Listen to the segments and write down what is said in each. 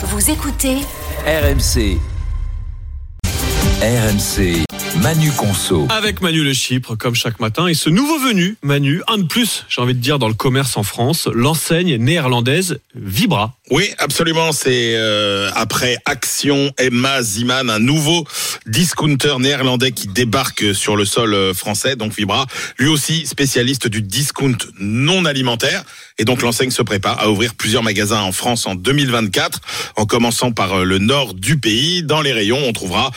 Vous écoutez RMC. RMC. Manu Conso. Avec Manu Le Chypre, comme chaque matin, et ce nouveau venu, Manu, un de plus, j'ai envie de dire, dans le commerce en France, l'enseigne néerlandaise Vibra. Oui, absolument. C'est euh, après Action, Emma Ziman, un nouveau discounter néerlandais qui débarque sur le sol euh, français, donc Vibra, lui aussi spécialiste du discount non alimentaire. Et donc l'enseigne se prépare à ouvrir plusieurs magasins en France en 2024, en commençant par euh, le nord du pays. Dans les rayons, on trouvera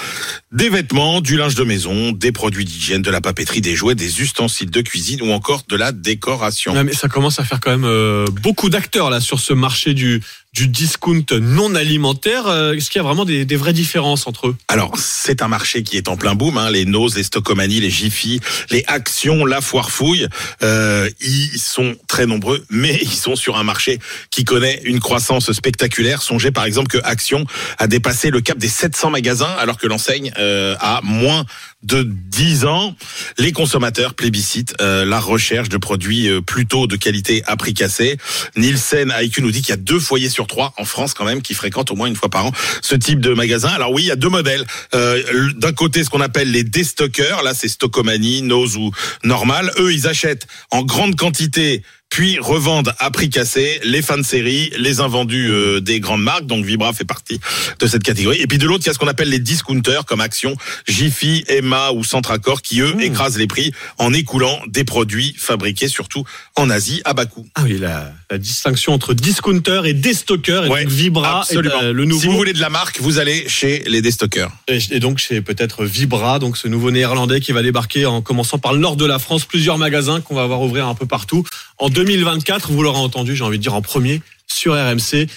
des vêtements, du linge de maison, des produits d'hygiène, de la papeterie, des jouets, des ustensiles de cuisine ou encore de la décoration. Mais ça commence à faire quand même euh, beaucoup d'acteurs là sur ce marché du du discount non alimentaire. Euh, Est-ce qu'il y a vraiment des, vraies différences entre eux? Alors, c'est un marché qui est en plein boom. Hein, les Nose, les Stockomanie, les Jiffy, les Actions, la Foire Fouille, euh, ils sont très nombreux, mais ils sont sur un marché qui connaît une croissance spectaculaire. Songez par exemple que Action a dépassé le cap des 700 magasins, alors que l'enseigne euh, a moins de 10 ans. Les consommateurs plébiscitent euh, la recherche de produits euh, plutôt de qualité à prix cassé. Nielsen IQ nous dit qu'il y a deux foyers sur trois en France quand même qui fréquentent au moins une fois par an ce type de magasin. Alors oui, il y a deux modèles. Euh, D'un côté, ce qu'on appelle les déstockers. Là, c'est Stockomanie, Nose ou Normal. Eux, ils achètent en grande quantité puis revendent à prix cassé les fans de série, les invendus euh, des grandes marques. Donc Vibra fait partie de cette catégorie. Et puis de l'autre, il y a ce qu'on appelle les discounters comme Action, Jiffy, Emma ou Centracor qui eux écrasent les prix en écoulant des produits fabriqués surtout en Asie à bas coût. Ah oui, la, la distinction entre discounter et déstocker. Et Ouais, donc Vibra absolument. est euh, le nouveau. Si vous voulez de la marque, vous allez chez les déstockers. Et et donc c'est peut-être Vibra, donc ce nouveau néerlandais qui va débarquer en commençant par le nord de la France, plusieurs magasins qu'on va voir ouvrir un peu partout. En 2024, vous l'aurez entendu, j'ai envie de dire en premier sur RMC.